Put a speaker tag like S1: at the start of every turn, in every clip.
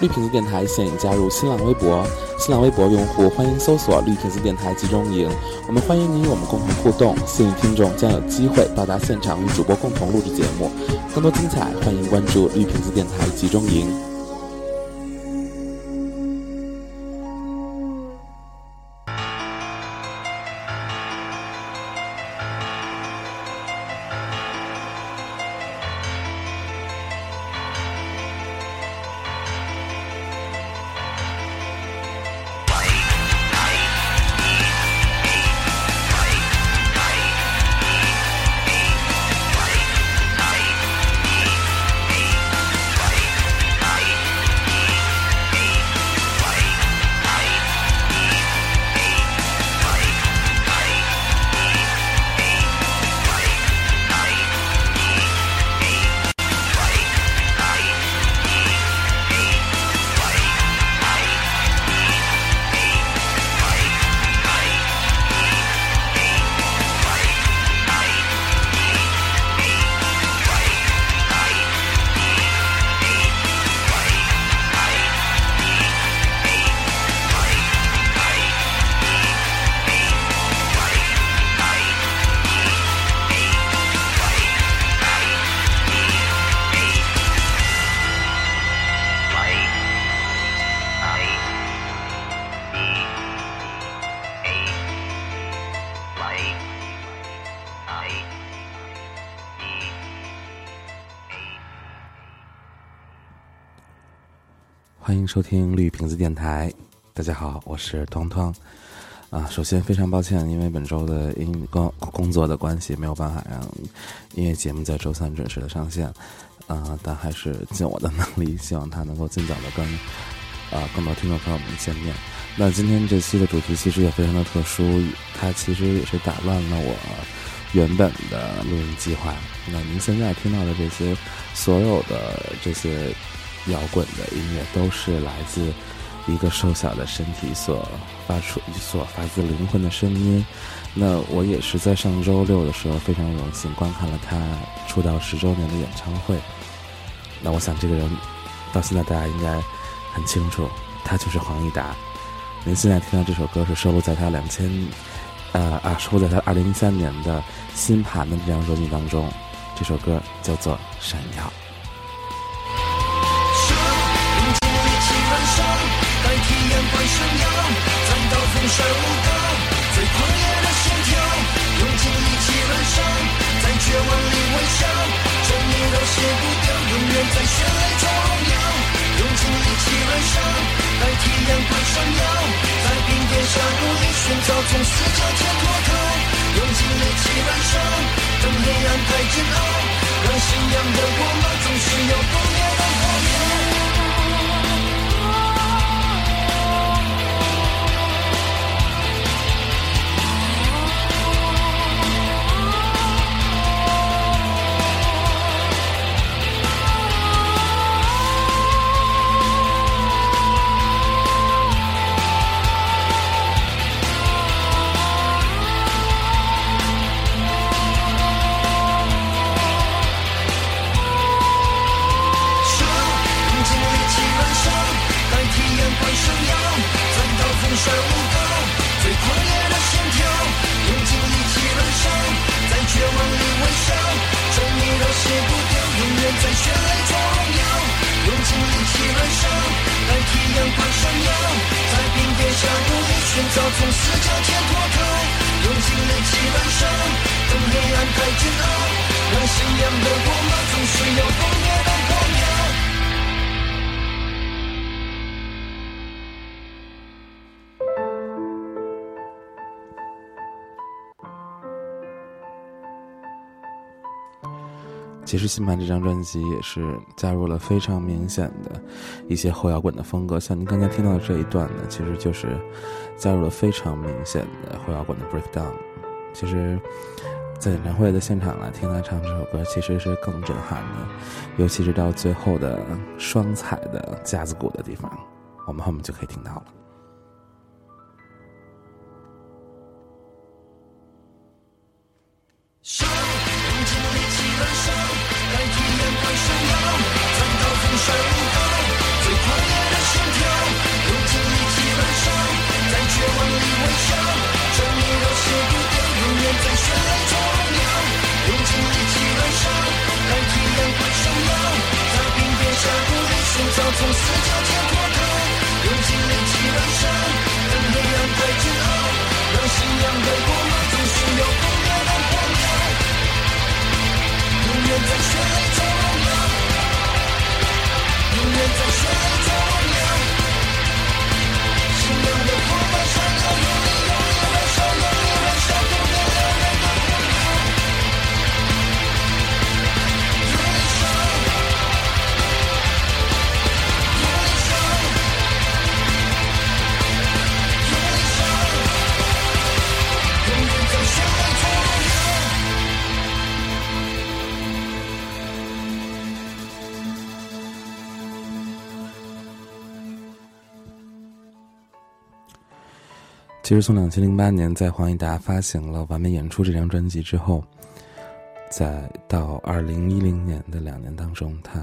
S1: 绿瓶子电台现已加入新浪微博，新浪微博用户欢迎搜索“绿瓶子电台集中营”，我们欢迎您与我们共同互动，幸运听众将有机会到达现场与主播共同录制节目，更多精彩欢迎关注绿瓶子电台集中营。收听绿瓶子电台，大家好，我是彤彤。啊，首先非常抱歉，因为本周的因工工作的关系，没有办法让音乐节目在周三准时的上线。啊，但还是尽我的能力，希望它能够尽早的跟啊更多听众朋友们见面。那今天这期的主题其实也非常的特殊，它其实也是打乱了我原本的录音计划。那您现在听到的这些所有的这些。摇滚的音乐都是来自一个瘦小的身体所发出、所发自灵魂的声音。那我也是在上周六的时候非常荣幸观看了他出道十周年的演唱会。那我想这个人到现在大家应该很清楚，他就是黄义达。您现在听到这首歌是收录在他两千呃啊收录在他二零一三年的新盘的这张专辑当中，这首歌叫做《闪耀》。
S2: 快闪耀，战到风帅无高，最狂野的心跳，用尽力气燃烧，在绝望里微笑，正义都卸不掉，永远在血泪中荣耀，用尽力气燃烧，代替阳光闪耀，在冰点下努力寻找从死角间脱逃，用尽力气燃烧，等黑暗太煎熬，让信仰的光芒总是有不灭从死角解脱开用尽力气燃烧等黑暗盖住了让信仰的光芒总需要风。
S1: 其实新盘这张专辑也是加入了非常明显的一些后摇滚的风格，像您刚才听到的这一段呢，其实就是加入了非常明显的后摇滚的 breakdown。其实，在演唱会的现场来听他唱这首歌，其实是更震撼的，尤其是到最后的双彩的架子鼓的地方，我们后面就可以听到了。
S2: 要战斗风霜雨最狂烈的心跳用尽力气燃烧在绝望里微笑着你我卸不掉永远在绚烂中央用尽力气燃烧看体验更闪耀再拼命下不停寻找从死角解脱逃用尽力气燃烧等黑暗再煎熬让信仰的光芒总需要更多的光亮勇敢的人永
S1: 其实从两千零八年在黄义达发行了《完美演出》这张专辑之后，再到二零一零年的两年当中，他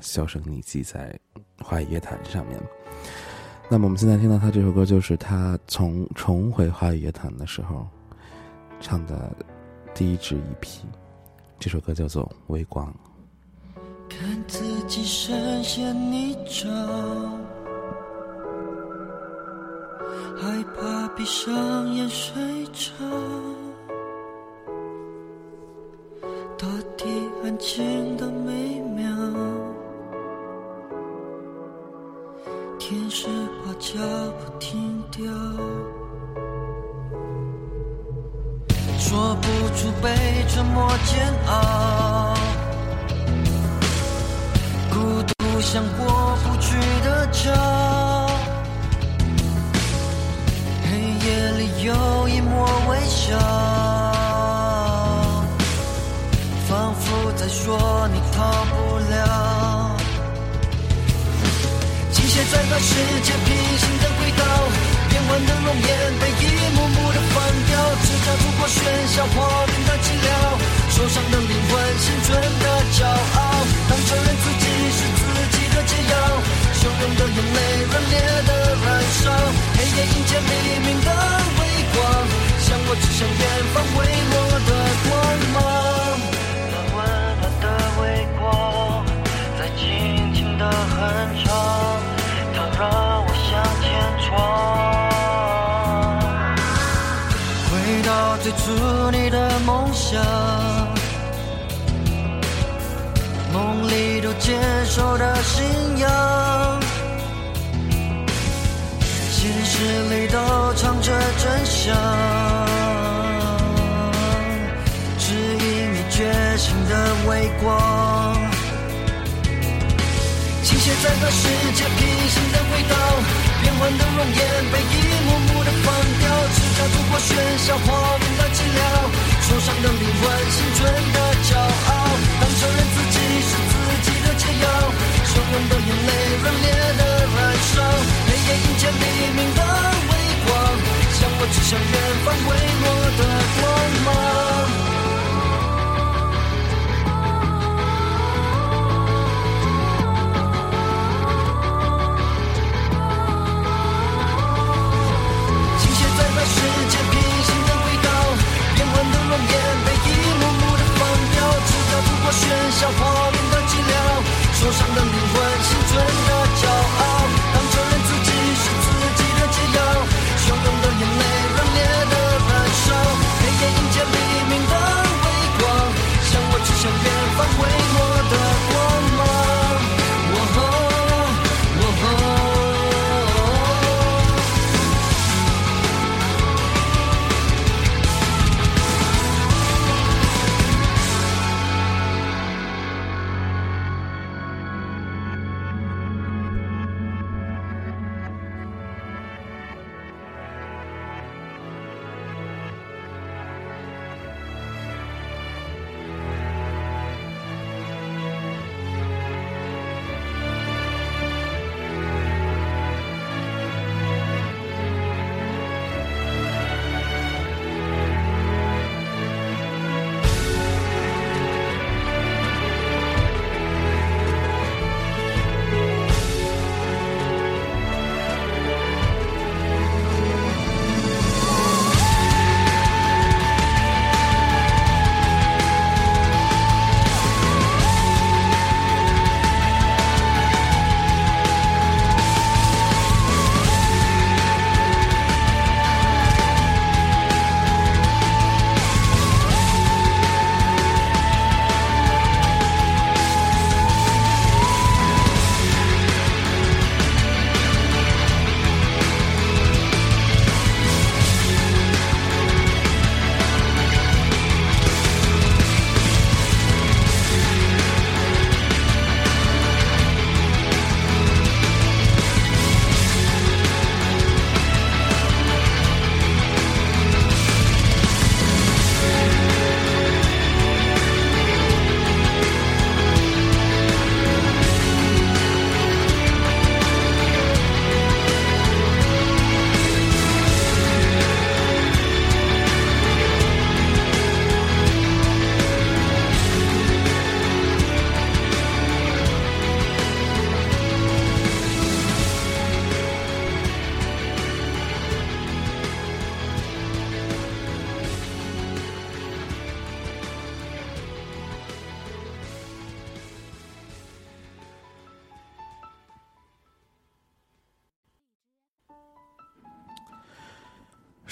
S1: 销声匿迹在华语乐坛上面。那么我们现在听到他这首歌，就是他从重回华语乐坛的时候唱的第一支 EP，这首歌叫做《微光》。
S2: 看自己深陷泥沼，害怕闭上眼睡着。大地安静的美妙，天使把脚步停掉，说不出被沉默煎熬。孤独像过不去的桥，机械在和世界平行的轨道，变幻的容颜被一幕幕的放掉，只差突破喧嚣，画面的寂寥，受伤的灵魂，心存的骄傲。当承认自己是自己的解药，汹涌的眼泪，热烈的燃烧，黑夜迎接黎明的微光，向我指向远方微弱的光芒。那温暖的微光，在轻轻的哼唱，想，梦里都坚守的信仰，现实里都藏着真相，指引你觉醒的微光。倾斜在和世界平行的轨道，变幻的容颜被一幕幕的放掉，只差突破喧嚣，画面的寂寥，受伤的灵魂，青春的骄傲。当承认自己是自己的解药，汹涌的眼泪，热烈的燃烧，黑夜迎接黎明的微光，向我指向远方微弱的光芒。喧嚣，画面的寂寥，受伤的灵魂，心存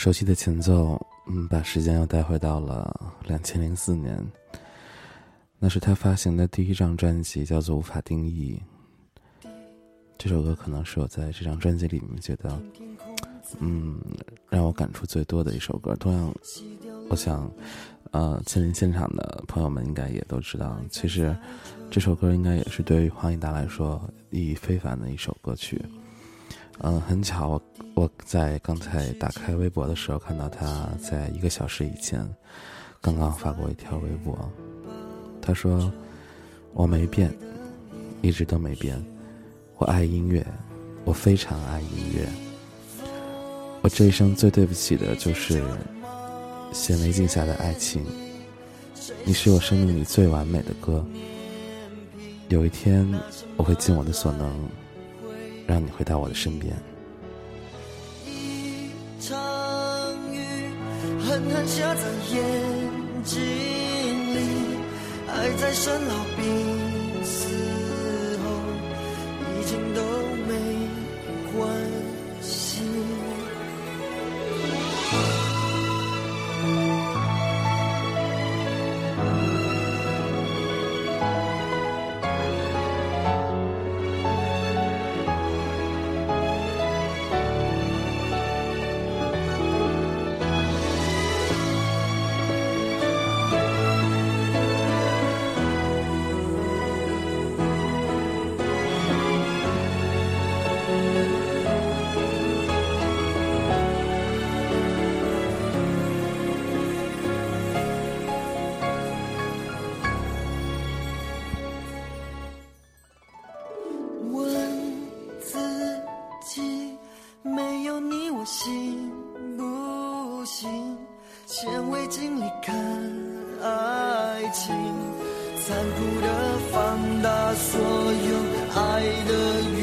S1: 熟悉的前奏，嗯，把时间又带回到了两千零四年。那是他发行的第一张专辑，叫做《无法定义》。这首歌可能是我在这张专辑里面觉得，嗯，让我感触最多的一首歌。同样，我想，呃，亲临现场的朋友们应该也都知道，其实这首歌应该也是对于黄义达来说意义非凡的一首歌曲。嗯，很巧，我在刚才打开微博的时候，看到他在一个小时以前刚刚发过一条微博。他说：“我没变，一直都没变。我爱音乐，我非常爱音乐。我这一生最对不起的就是显微镜下的爱情。你是我生命里最完美的歌。有一天，我会尽我的所能，让你回到我的身边。”
S2: 狠狠下在眼睛里，爱在生老病死后，已经都没关行不行？显微镜里看爱情，残酷的放大所有爱的原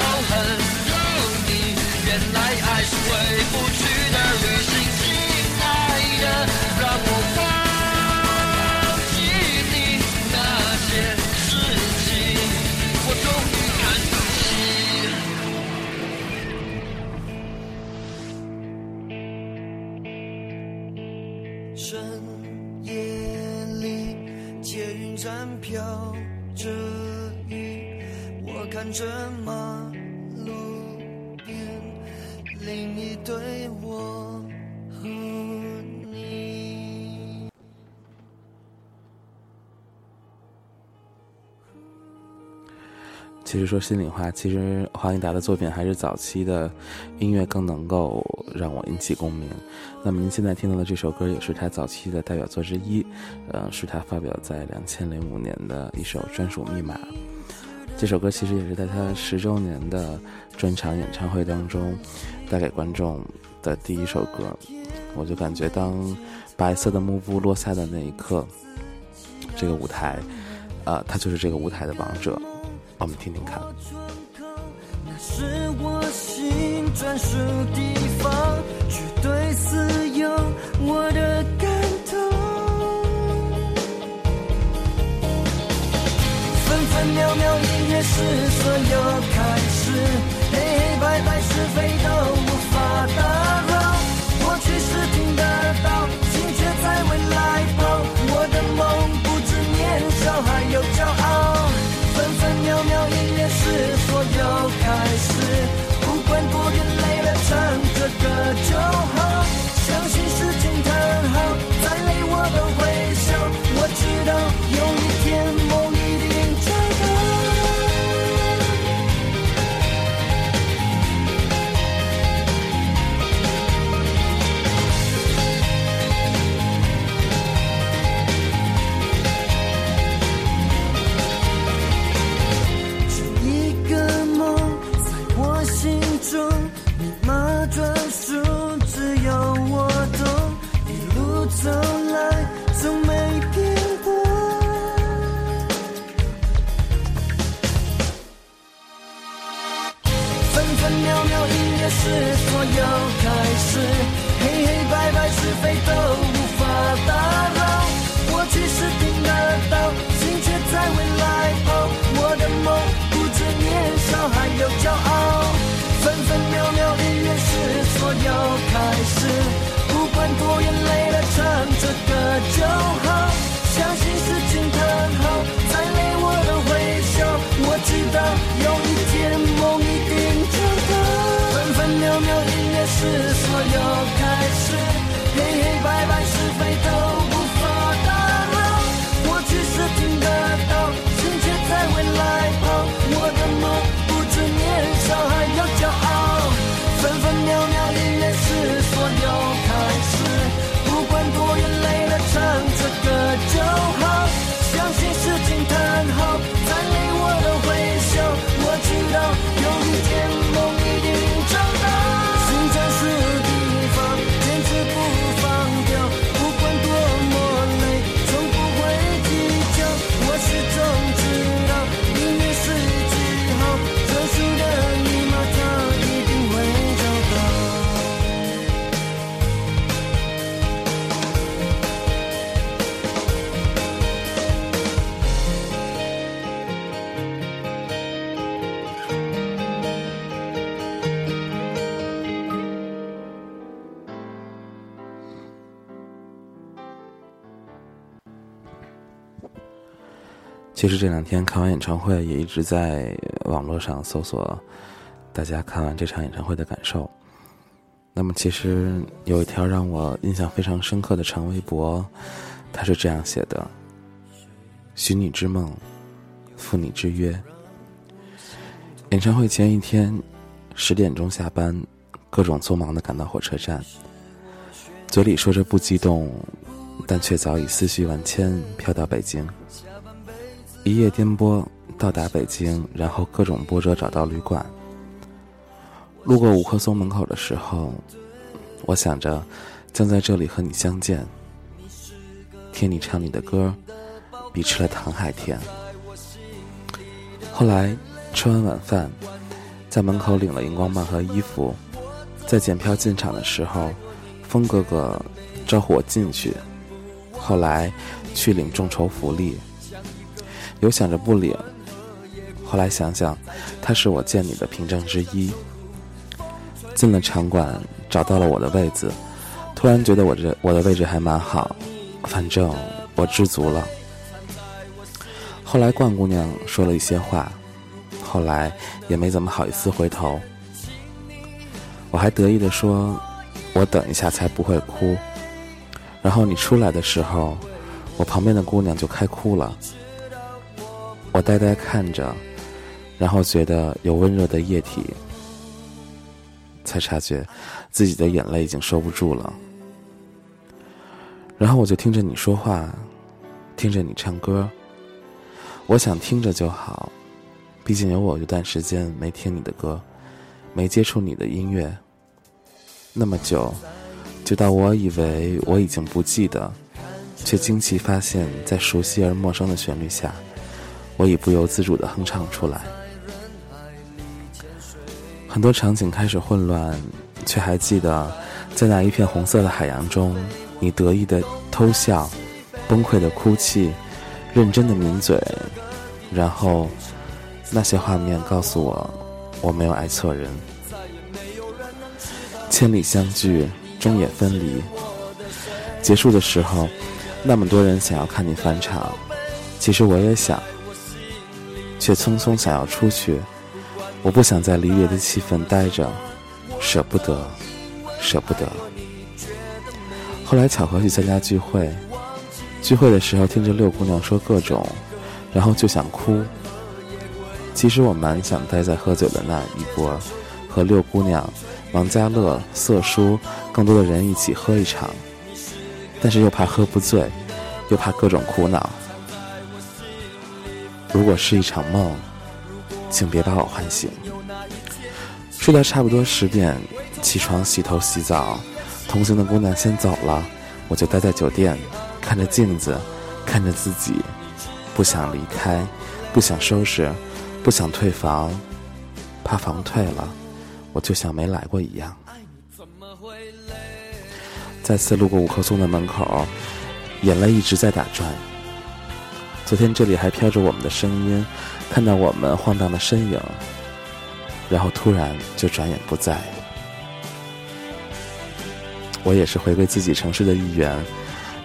S2: 然后很透明。原来爱是回不
S1: 实说心里话，其实黄义达的作品还是早期的音乐更能够让我引起共鸣。那么您现在听到的这首歌也是他早期的代表作之一，呃，是他发表在两千零五年的一首专属密码。这首歌其实也是在他十周年的专场演唱会当中带给观众的第一首歌。我就感觉，当白色的幕布落下的那一刻，这个舞台，呃，他就是这个舞台的王者。我们听听看。
S2: 那是我心专属地方，绝对私有，我的感动。分分秒秒，音乐是所有开始，黑黑白白，是非都无法打扰。过去是听得开
S1: 其实这两天看完演唱会，也一直在网络上搜索大家看完这场演唱会的感受。那么，其实有一条让我印象非常深刻的长微博，他是这样写的：“许你之梦，赴你之约。”演唱会前一天，十点钟下班，各种匆忙的赶到火车站，嘴里说着不激动，但却早已思绪万千，飘到北京。一夜颠簸到达北京，然后各种波折找到旅馆。路过五棵松门口的时候，我想着将在这里和你相见，听你唱你的歌，比吃了糖还甜。后来吃完晚饭，在门口领了荧光棒和衣服，在检票进场的时候，峰哥哥招呼我进去，后来去领众筹福利。有想着不领，后来想想，他是我见你的凭证之一。进了场馆，找到了我的位子，突然觉得我这我的位置还蛮好，反正我知足了。后来冠姑娘说了一些话，后来也没怎么好意思回头。我还得意地说：“我等一下才不会哭。”然后你出来的时候，我旁边的姑娘就开哭了。我呆呆看着，然后觉得有温热的液体，才察觉自己的眼泪已经收不住了。然后我就听着你说话，听着你唱歌，我想听着就好，毕竟有我一段时间没听你的歌，没接触你的音乐，那么久，久到我以为我已经不记得，却惊奇发现，在熟悉而陌生的旋律下，我已不由自主地哼唱出来。很多场景开始混乱，却还记得，在那一片红色的海洋中，你得意的偷笑，崩溃的哭泣，认真的抿嘴，然后，那些画面告诉我，我没有爱错人。千里相聚，终也分离。结束的时候，那么多人想要看你返场，其实我也想，却匆匆想要出去。我不想在离别的气氛待着，舍不得，舍不得。后来巧合去参加聚会，聚会的时候听着六姑娘说各种，然后就想哭。其实我蛮想待在喝酒的那一波，和六姑娘、王家乐、色叔更多的人一起喝一场，但是又怕喝不醉，又怕各种苦恼。如果是一场梦。请别把我唤醒。睡到差不多十点，起床洗头洗澡，同行的姑娘先走了，我就待在酒店，看着镜子，看着自己，不想离开，不想收拾，不想退房，怕房退了，我就像没来过一样。再次路过五棵松的门口，眼泪一直在打转。昨天这里还飘着我们的声音。看到我们晃荡的身影，然后突然就转眼不在。我也是回归自己城市的一员，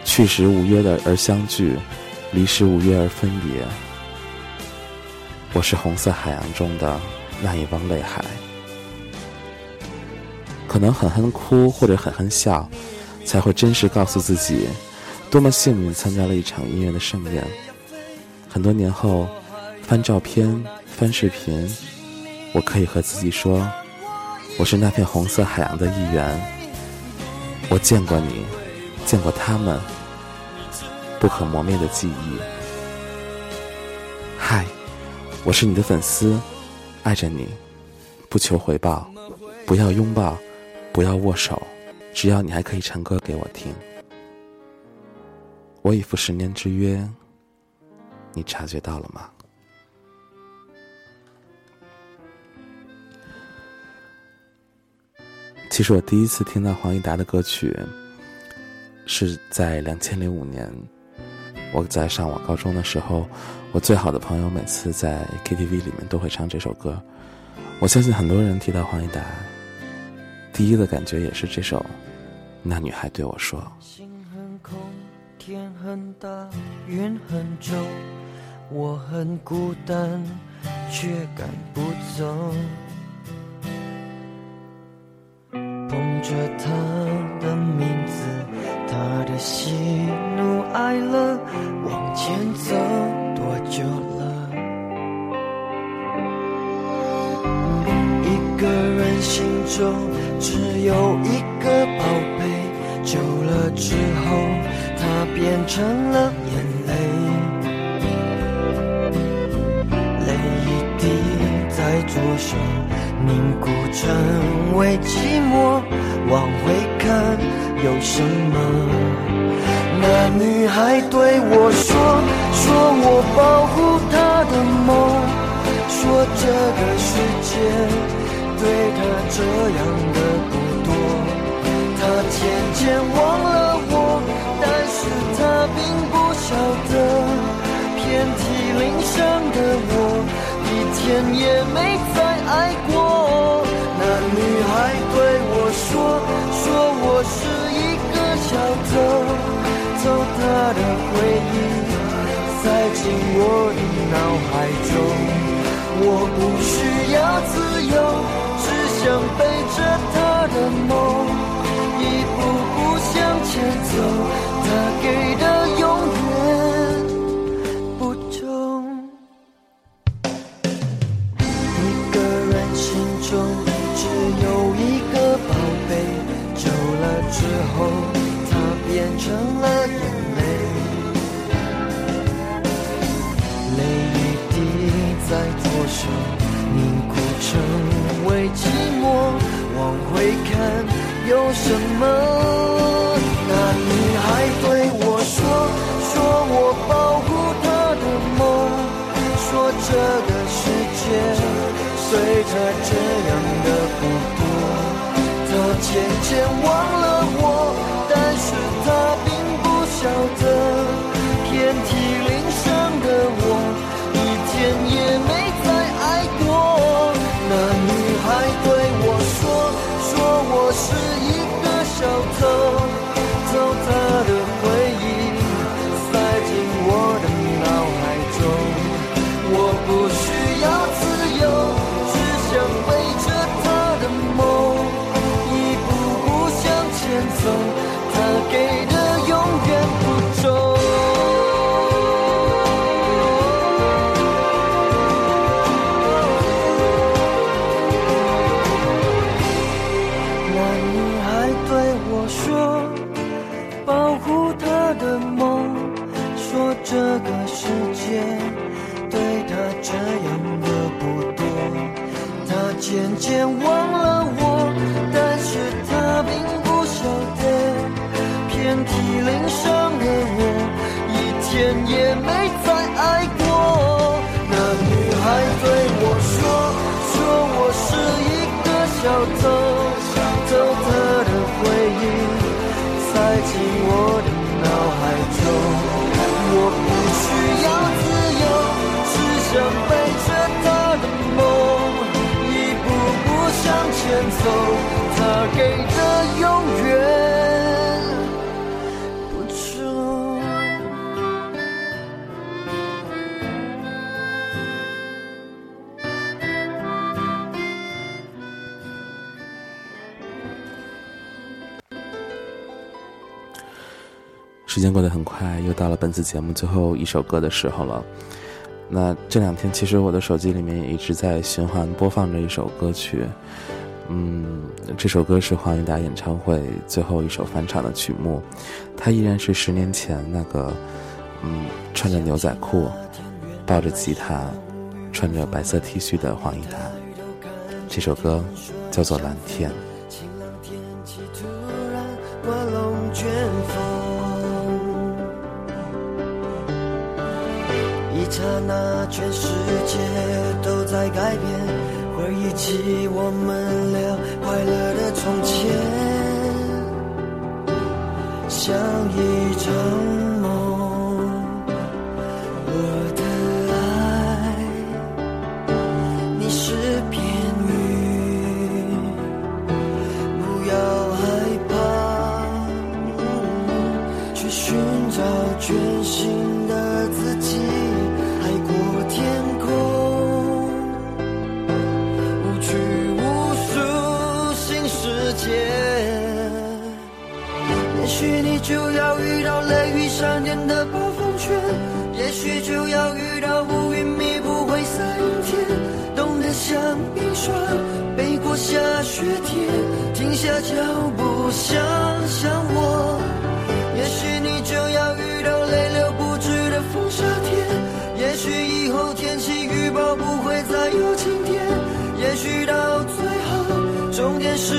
S1: 去时无约的而相聚，离时无约而分别。我是红色海洋中的那一汪泪海，可能狠狠哭或者狠狠笑，才会真实告诉自己，多么幸运参加了一场音乐的盛宴。很多年后。翻照片，翻视频，我可以和自己说，我是那片红色海洋的一员。我见过你，见过他们，不可磨灭的记忆。嗨，我是你的粉丝，爱着你，不求回报，不要拥抱，不要握手，只要你还可以唱歌给我听。我已赴十年之约，你察觉到了吗？其实我第一次听到黄义达的歌曲，是在两千零五年，我在上我高中的时候，我最好的朋友每次在 KTV 里面都会唱这首歌。我相信很多人提到黄义达，第一的感觉也是这首《那女孩对我说》。
S2: 心很空，天很大，云很重，我很孤单，却赶不走。捧着他的名字，他的喜怒哀乐，往前走多久了？一个人心中只有一个宝贝，久了之后，他变成了凝固成为寂寞。往回看有什么？那女孩对我说：“说我保护她的梦，说这个世界对她这样的不多。”她渐渐忘了我，但是她并不晓得，遍体鳞伤的我，一天也没再爱过。那女孩对我说：“说我是一个小偷，偷她的回忆，塞进我的脑海中。我不需要自由，只想背着她的梦，一步步向前走。她给往回看有什么？那女孩对我说，说我保护她的梦，说这个世界随着这样的不多，她渐渐忘了要走
S1: 时间过得很快，又到了本次节目最后一首歌的时候了。那这两天，其实我的手机里面也一直在循环播放着一首歌曲，嗯，这首歌是黄义达演唱会最后一首翻唱的曲目，它依然是十年前那个，嗯，穿着牛仔裤，抱着吉他，穿着白色 T 恤的黄义达。这首歌叫做《蓝天》。
S2: 刹那，全世界都在改变，回忆起我们俩快乐的从前，像一场闪电的暴风圈，也许就要遇到乌云密布灰色阴天，冻得像冰霜，背过下雪天，停下脚步想想我。也许你就要遇到泪流不止的风沙天，也许以后天气预报不会再有晴天，也许到最后终点是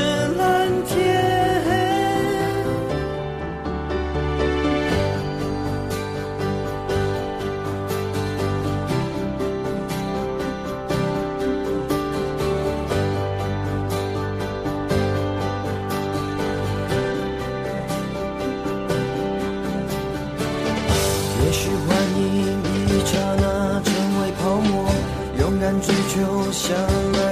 S2: 就像那